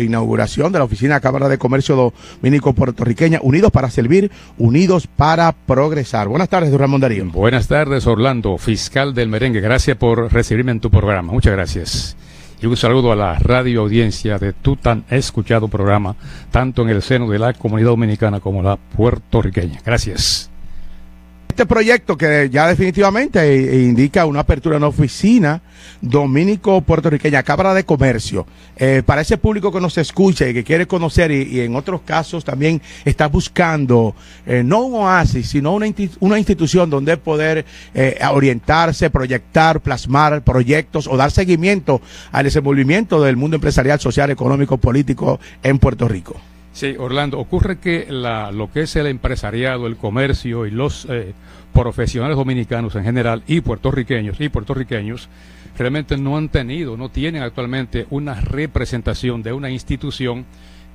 inauguración de la oficina Cámara de Comercio Dominico Puertorriqueña, Unidos para Servir, Unidos para Progresar. Buenas tardes, don Ramón Darío. Buenas tardes, Orlando, fiscal del merengue. Gracias por recibirme en tu programa. Muchas gracias. Y un saludo a la radio audiencia de tu tan escuchado programa, tanto en el seno de la comunidad dominicana como la puertorriqueña. Gracias. Este proyecto que ya definitivamente indica una apertura en oficina dominico-puertorriqueña, Cámara de Comercio, eh, para ese público que nos escucha y que quiere conocer y, en otros casos también está buscando eh, no un oasis, sino una, una institución donde poder eh, orientarse, proyectar, plasmar proyectos o dar seguimiento al desenvolvimiento del mundo empresarial, social, económico, político en Puerto Rico. Sí, Orlando, ocurre que la, lo que es el empresariado, el comercio y los eh, profesionales dominicanos en general y puertorriqueños y puertorriqueños realmente no han tenido, no tienen actualmente una representación de una institución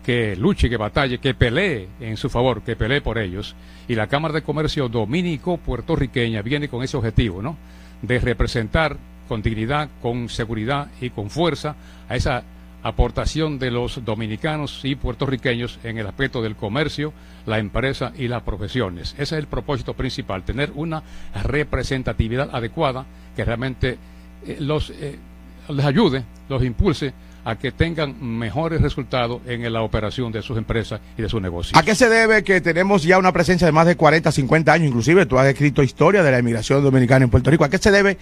que luche, que batalle, que pelee en su favor, que pelee por ellos. Y la Cámara de Comercio Dominico-Puertorriqueña viene con ese objetivo, ¿no? De representar con dignidad, con seguridad y con fuerza a esa aportación de los dominicanos y puertorriqueños en el aspecto del comercio, la empresa y las profesiones. Ese es el propósito principal, tener una representatividad adecuada que realmente eh, los, eh, les ayude, los impulse a que tengan mejores resultados en la operación de sus empresas y de sus negocios. ¿A qué se debe que tenemos ya una presencia de más de 40, 50 años? Inclusive tú has escrito historia de la inmigración dominicana en Puerto Rico. ¿A qué se debe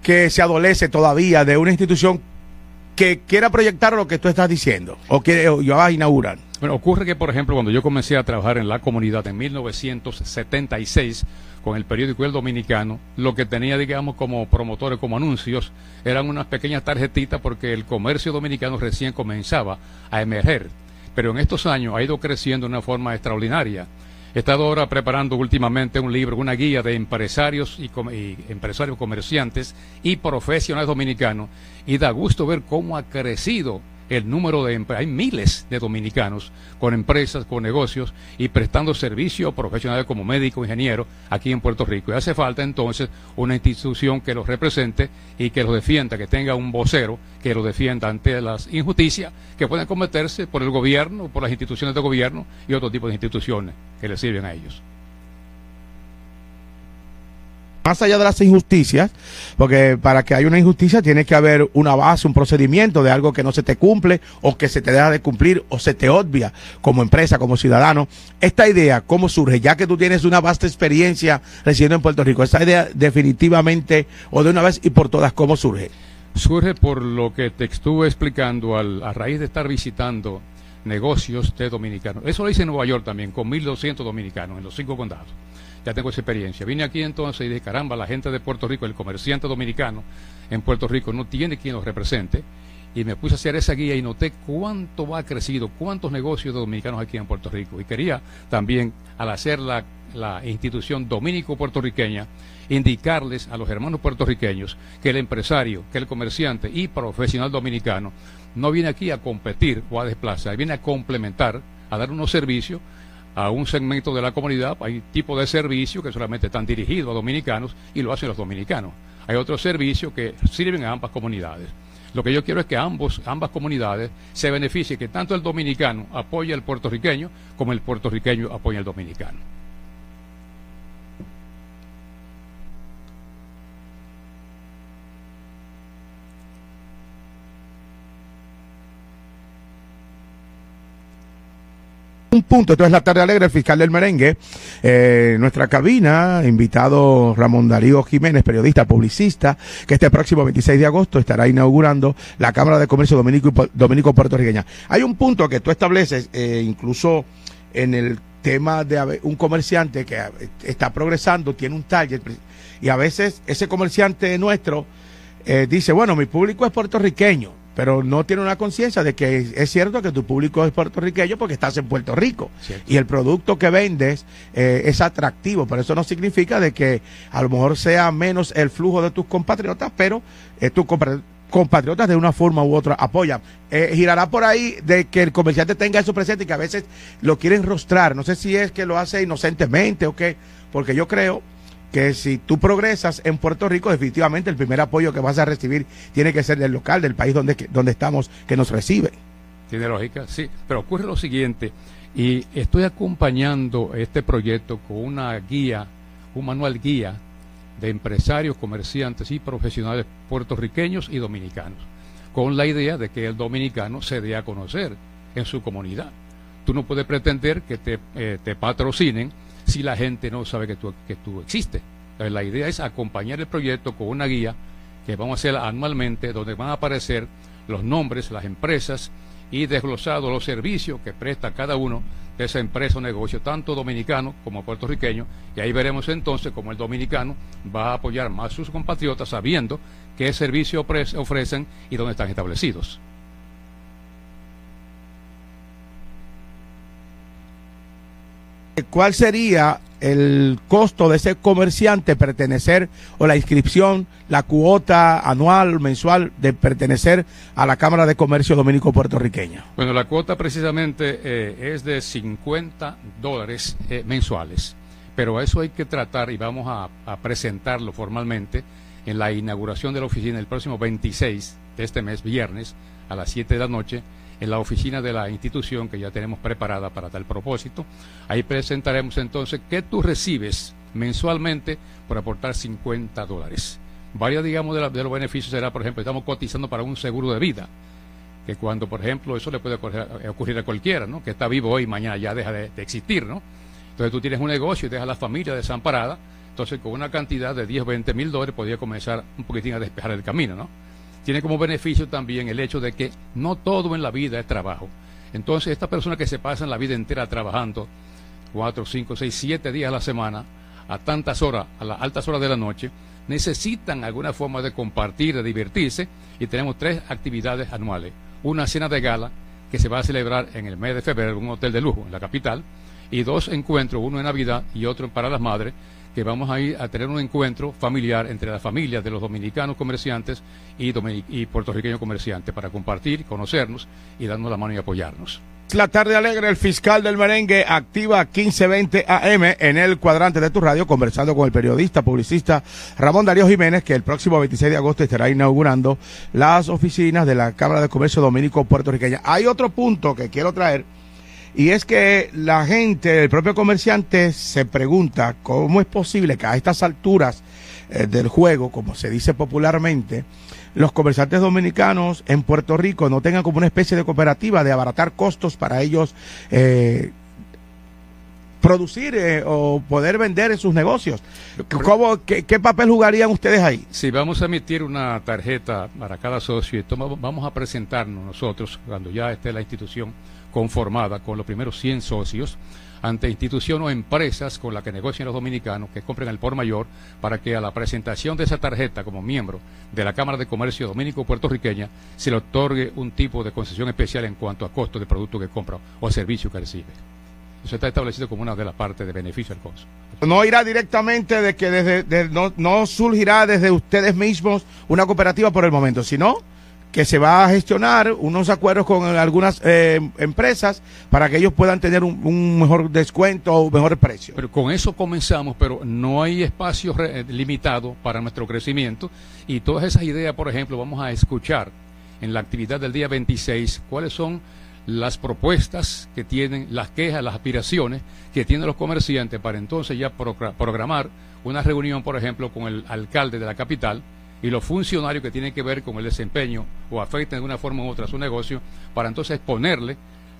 que se adolece todavía de una institución que quiera proyectar lo que tú estás diciendo o que yo vas a inaugurar? Bueno, ocurre que, por ejemplo, cuando yo comencé a trabajar en la comunidad en 1976 con el periódico El Dominicano, lo que tenía, digamos, como promotores, como anuncios, eran unas pequeñas tarjetitas porque el comercio dominicano recién comenzaba a emerger. Pero en estos años ha ido creciendo de una forma extraordinaria. He estado ahora preparando últimamente un libro, una guía de empresarios y, empresarios comerciantes y profesionales dominicanos y da gusto ver cómo ha crecido el número de hay miles de dominicanos con empresas, con negocios y prestando servicio profesionales como médico, ingeniero aquí en Puerto Rico. Y hace falta entonces una institución que los represente y que los defienda, que tenga un vocero que los defienda ante las injusticias que pueden cometerse por el gobierno, por las instituciones de gobierno y otro tipo de instituciones que les sirven a ellos. Más allá de las injusticias, porque para que haya una injusticia tiene que haber una base, un procedimiento de algo que no se te cumple o que se te deja de cumplir o se te obvia como empresa, como ciudadano. Esta idea, ¿cómo surge? Ya que tú tienes una vasta experiencia residiendo en Puerto Rico, esta idea definitivamente o de una vez y por todas, ¿cómo surge? Surge por lo que te estuve explicando al, a raíz de estar visitando negocios de dominicanos. Eso lo hice en Nueva York también, con 1.200 dominicanos en los cinco condados ya tengo esa experiencia. Vine aquí entonces y dije, caramba, la gente de Puerto Rico, el comerciante dominicano en Puerto Rico no tiene quien los represente. Y me puse a hacer esa guía y noté cuánto ha crecido, cuántos negocios de dominicanos aquí en Puerto Rico. Y quería también, al hacer la, la institución dominico-puertorriqueña, indicarles a los hermanos puertorriqueños que el empresario, que el comerciante y profesional dominicano no viene aquí a competir o a desplazar, viene a complementar, a dar unos servicios a un segmento de la comunidad, hay tipos de servicios que solamente están dirigidos a dominicanos y lo hacen los dominicanos. Hay otros servicios que sirven a ambas comunidades. Lo que yo quiero es que ambos, ambas comunidades se beneficien, que tanto el dominicano apoye al puertorriqueño como el puertorriqueño apoye al dominicano. Un punto. Esto es la tarde alegre, el fiscal del merengue. Eh, nuestra cabina, invitado Ramón Darío Jiménez, periodista, publicista, que este próximo 26 de agosto estará inaugurando la Cámara de Comercio Dominico, Dominico Puertorriqueña. Hay un punto que tú estableces, eh, incluso en el tema de un comerciante que está progresando, tiene un target, y a veces ese comerciante nuestro eh, dice, bueno, mi público es puertorriqueño pero no tiene una conciencia de que es cierto que tu público es puertorriqueño porque estás en Puerto Rico y el producto que vendes eh, es atractivo, pero eso no significa de que a lo mejor sea menos el flujo de tus compatriotas, pero eh, tus compatriotas de una forma u otra apoyan. Eh, girará por ahí de que el comerciante tenga eso presente y que a veces lo quieren rostrar. No sé si es que lo hace inocentemente o qué, porque yo creo que si tú progresas en Puerto Rico, definitivamente el primer apoyo que vas a recibir tiene que ser del local, del país donde, donde estamos, que nos recibe. Tiene lógica, sí. Pero ocurre lo siguiente, y estoy acompañando este proyecto con una guía, un manual guía de empresarios, comerciantes y profesionales puertorriqueños y dominicanos, con la idea de que el dominicano se dé a conocer en su comunidad. Tú no puedes pretender que te, eh, te patrocinen si la gente no sabe que tú, que tú existes. la idea es acompañar el proyecto con una guía que vamos a hacer anualmente, donde van a aparecer los nombres, las empresas y desglosados los servicios que presta cada uno de esa empresa o negocio, tanto dominicano como puertorriqueño, y ahí veremos entonces cómo el dominicano va a apoyar más a sus compatriotas sabiendo qué servicio ofrecen y dónde están establecidos. ¿Cuál sería el costo de ese comerciante pertenecer o la inscripción, la cuota anual, mensual de pertenecer a la Cámara de Comercio Dominico Puertorriqueña? Bueno, la cuota precisamente eh, es de 50 dólares eh, mensuales, pero eso hay que tratar y vamos a, a presentarlo formalmente en la inauguración de la oficina el próximo 26 de este mes, viernes, a las 7 de la noche en la oficina de la institución que ya tenemos preparada para tal propósito. Ahí presentaremos entonces qué tú recibes mensualmente por aportar 50 dólares. Varios, digamos, de, los beneficios será, por ejemplo, estamos cotizando para un seguro de vida, que cuando, por ejemplo, eso le puede ocurrir, a cualquiera, ¿no? Que está vivo hoy mañana ya deja de, existir, ¿no? Entonces tú tienes un negocio y dejas a la familia desamparada, entonces con una cantidad de 10 o 20 mil dólares podría comenzar un poquitín a despejar el camino, ¿no? Tiene como beneficio también el hecho de que no todo en la vida es trabajo. Entonces, esta persona que se pasa en la vida entera trabajando cuatro, cinco, seis, siete días a la semana, a tantas horas, a las altas horas de la noche, necesitan alguna forma de compartir, de divertirse, y tenemos tres actividades anuales. Una cena de gala que se va a celebrar en el mes de febrero en un hotel de lujo en la capital, y dos encuentros, uno en Navidad y otro para las madres, que vamos a ir a tener un encuentro familiar entre las familias de los dominicanos comerciantes y, y puertorriqueños comerciantes para compartir, conocernos y darnos la mano y apoyarnos. La tarde alegre, el fiscal del merengue activa 1520 AM en el cuadrante de tu radio, conversando con el periodista, publicista Ramón Darío Jiménez, que el próximo 26 de agosto estará inaugurando las oficinas de la Cámara de Comercio Dominico Puertorriqueña. Hay otro punto que quiero traer y es que la gente, el propio comerciante, se pregunta cómo es posible que a estas alturas eh, del juego, como se dice popularmente, los comerciantes dominicanos en Puerto Rico no tengan como una especie de cooperativa de abaratar costos para ellos eh, producir eh, o poder vender en sus negocios. ¿Cómo, qué, qué, papel jugarían ustedes ahí? Sí, vamos a emitir una tarjeta para cada socio y vamos a presentarnos nosotros cuando ya esté la institución conformada con los primeros 100 socios ante instituciones o empresas con las que negocian los dominicanos que compren el por mayor para que a la presentación de esa tarjeta como miembro de la Cámara de Comercio Dominico Puertorriqueña se le otorgue un tipo de concesión especial en cuanto a costo de producto que compra o servicio que recibe. Eso está establecido como una de las partes de beneficio del consumo. No irá directamente de que desde, no, no surgirá desde ustedes mismos una cooperativa por el momento, sino que se va a gestionar unos acuerdos con algunas eh, empresas para que ellos puedan tener un, mejor descuento o mejor precio. Pero con eso comenzamos, pero no hay espacio eh, limitado para nuestro crecimiento y todas esas ideas, por ejemplo, vamos a escuchar en la actividad del día 26 cuáles son las propuestas que tienen, las quejas, las aspiraciones que tienen los comerciantes para entonces ya programar una reunión, por ejemplo, con el alcalde de la capital, y los funcionarios que tienen que ver con el desempeño o afecten de una forma u otra su negocio, para entonces exponerle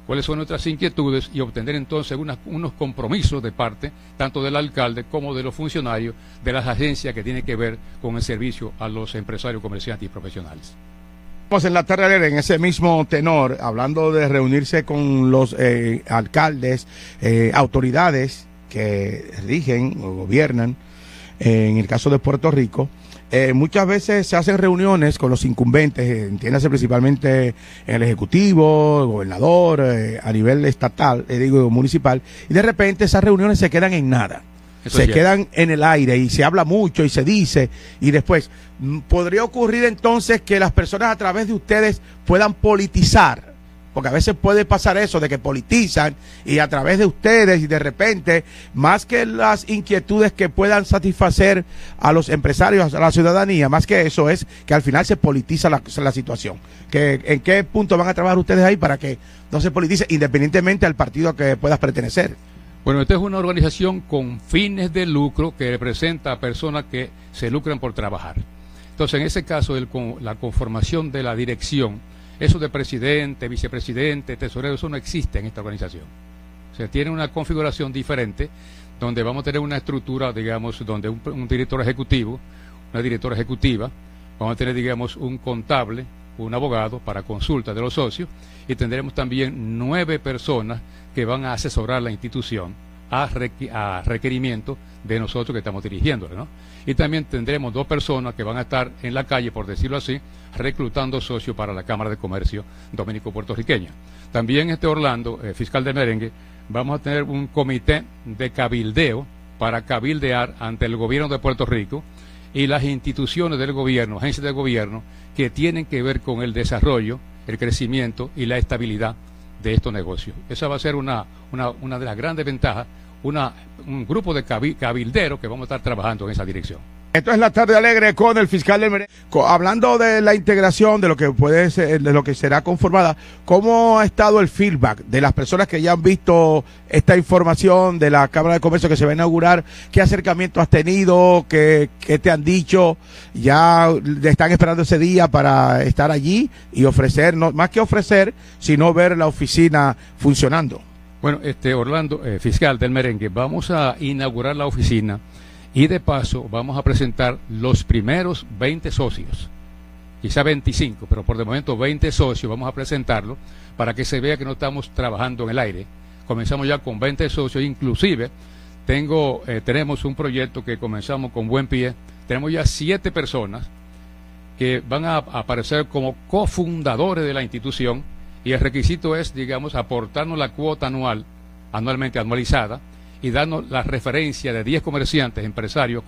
cuáles son nuestras inquietudes y obtener entonces unos compromisos de parte tanto del alcalde como de los funcionarios de las agencias que tienen que ver con el servicio a los empresarios, comerciantes y profesionales. Estamos en la tarde en ese mismo tenor, hablando de reunirse con los eh, alcaldes, eh, autoridades que rigen o gobiernan, eh, en el caso de Puerto Rico, eh, muchas veces se hacen reuniones con los incumbentes, eh, entiéndase principalmente en el Ejecutivo, el gobernador, eh, a nivel estatal, digo municipal, y de repente esas reuniones se quedan en nada. se quedan en el aire y se habla mucho y se dice y después mm, podría ocurrir entonces que las personas a través de ustedes puedan politizar porque a veces puede pasar eso de que politizan y a través de ustedes y de repente, más que las inquietudes que puedan satisfacer a los empresarios, a la ciudadanía, más que eso es que al final se politiza la, situación. ¿En qué punto van a trabajar ustedes ahí para que no se politice independientemente al partido que puedas pertenecer? Bueno, esta es una organización con fines de lucro que representa a personas que se lucran por trabajar. Entonces, en ese caso, el, la conformación de la dirección, eso de presidente, vicepresidente, tesorero, eso no existe en esta organización. Se tiene una configuración diferente donde vamos a tener una estructura, digamos, donde un, un director ejecutivo, una directora ejecutiva, vamos a tener, digamos, un contable, un abogado para consulta de los socios y tendremos también nueve personas que van a asesorar la institución a, requerimiento de nosotros que estamos dirigiéndole. ¿no? Y también tendremos dos personas que van a estar en la calle, por decirlo así, reclutando socios para la Cámara de Comercio Dominico-Puertorriqueña. También este Orlando, eh, fiscal de merengue, vamos a tener un comité de cabildeo para cabildear ante el gobierno de Puerto Rico y las instituciones del gobierno, agencias del gobierno, que tienen que ver con el desarrollo, el crecimiento y la estabilidad de estos negocios. Esa va a ser una, una, una de las grandes ventajas, una, un grupo de cabilderos que vamos a estar trabajando en esa dirección. Esto es la tarde alegre con el fiscal del Hablando de la integración, de lo que puede ser, de lo que será conformada, ¿cómo ha estado el feedback de las personas que ya han visto esta información de la Cámara de Comercio que se va a inaugurar? ¿Qué acercamiento has tenido? ¿Qué, qué te han dicho? ¿Ya están esperando ese día para estar allí y ofrecer, no, más que ofrecer, sino ver la oficina funcionando? Bueno, este Orlando, eh, fiscal del merengue, vamos a inaugurar la oficina y de paso vamos a presentar los primeros 20 socios, quizá 25, pero por de momento 20 socios vamos a presentarlo para que se vea que no estamos trabajando en el aire. Comenzamos ya con 20 socios, inclusive tengo, eh, tenemos un proyecto que comenzamos con buen pie, tenemos ya siete personas que van a aparecer como cofundadores de la institución y el requisito es, digamos, aportarnos la cuota anual, anualmente anualizada, y darnos la referencia de 10 comerciantes, empresarios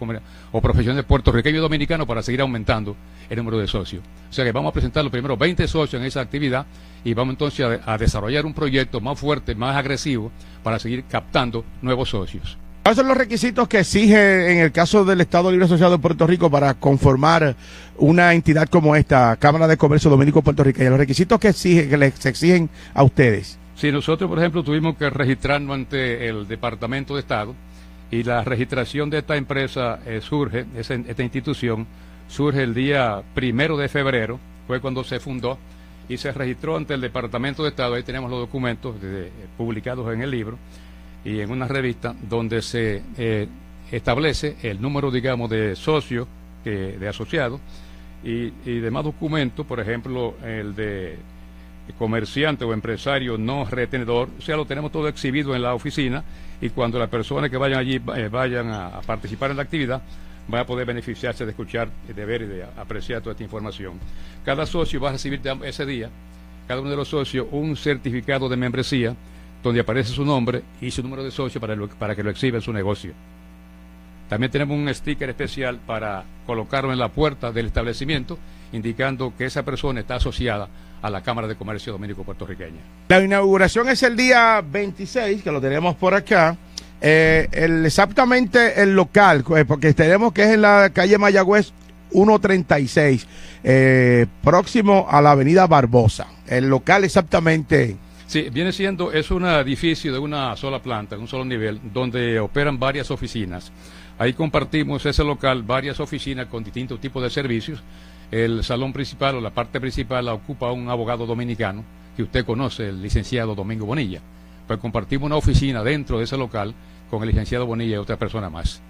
o profesionales puertorriqueños y dominicanos para seguir aumentando el número de socios. O sea que vamos a presentar los primeros 20 socios en esa actividad y vamos entonces a, desarrollar un proyecto más fuerte, más agresivo para seguir captando nuevos socios. ¿Cuáles son los requisitos que exige en el caso del Estado Libre Asociado de Puerto Rico para conformar una entidad como esta, Cámara de Comercio Dominico Puertorriqueño? Los requisitos que, exige, que les exigen a ustedes. Si nosotros, por ejemplo, tuvimos que registrarnos ante el Departamento de Estado y la registración de esta empresa eh, surge, esta institución, surge el día primero de febrero, fue cuando se fundó y se registró ante el Departamento de Estado. Ahí tenemos los documentos eh, publicados en el libro y en una revista donde se eh, establece el número, digamos, de socios, de asociados y, y demás documentos, por ejemplo, el de comerciante o empresario no retenedor, o sea, lo tenemos todo exhibido en la oficina y cuando las personas que vayan allí eh, vayan a, participar en la actividad, van a poder beneficiarse de escuchar, de ver y de apreciar toda esta información. Cada socio va a recibir ese día, cada uno de los socios, un certificado de membresía donde aparece su nombre y su número de socio para, para que lo exhiba en su negocio. También tenemos un sticker especial para colocarlo en la puerta del establecimiento, indicando que esa persona está asociada a la Cámara de Comercio Dominico Puertorriqueña. La inauguración es el día 26, que lo tenemos por acá. Eh, el, exactamente el local, eh, porque tenemos que es en la calle Mayagüez 136, eh, próximo a la avenida Barbosa. El local exactamente. Sí, viene siendo, es un edificio de una sola planta, un solo nivel, donde operan varias oficinas. Ahí compartimos ese local, varias oficinas con distintos tipos de servicios el salón principal o la parte principal la ocupa un abogado dominicano que usted conoce, el licenciado Domingo Bonilla. Pues compartimos una oficina dentro de ese local con el licenciado Bonilla y otra persona más.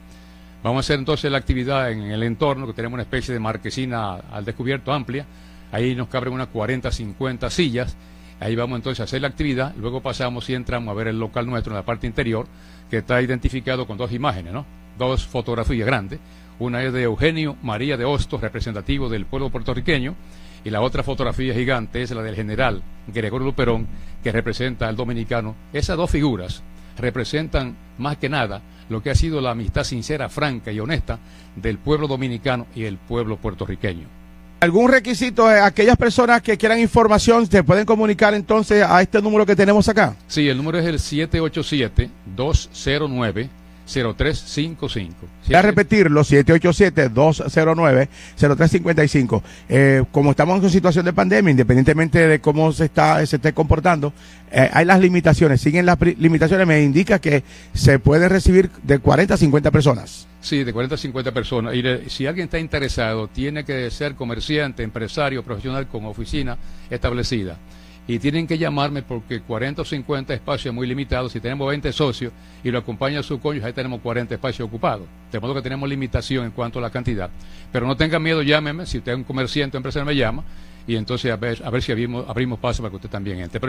Vamos a hacer entonces la actividad en el entorno, que tenemos una especie de marquesina al descubierto amplia. Ahí nos cabren unas 40, 50 sillas. Ahí vamos entonces a hacer la actividad. Luego pasamos y entramos a ver el local nuestro en la parte interior, que está identificado con dos imágenes, ¿no? Dos fotografías grandes una es de Eugenio María de Hostos, representativo del pueblo puertorriqueño, y la otra fotografía gigante es la del general Gregorio Luperón, que representa al dominicano. Esas dos figuras representan más que nada lo que ha sido la amistad sincera, franca y honesta del pueblo dominicano y el pueblo puertorriqueño. ¿Algún requisito? Eh, aquellas personas que quieran información, ¿se pueden comunicar entonces a este número que tenemos acá? Sí, el número es el 787-209. 0355. Voy a repetirlo, 787-209-0355. Eh, como estamos en situación de pandemia, independientemente de cómo se está se esté comportando, eh, hay las limitaciones. Siguen las limitaciones, me indica que se puede recibir de 40 a 50 personas. Sí, de 40 a 50 personas. Y si alguien está interesado, tiene que ser comerciante, empresario, profesional con oficina establecida y tienen que llamarme porque 40 o 50 espacios muy limitados. Si tenemos 20 socios y lo acompaña su cónyuge, ahí tenemos 40 espacios ocupados. De modo que tenemos limitación en cuanto a la cantidad. Pero no tengan miedo, llámeme. Si usted es un comerciante o empresario, me llama. Y entonces a ver, a ver si abrimos, abrimos paso para que usted también entre.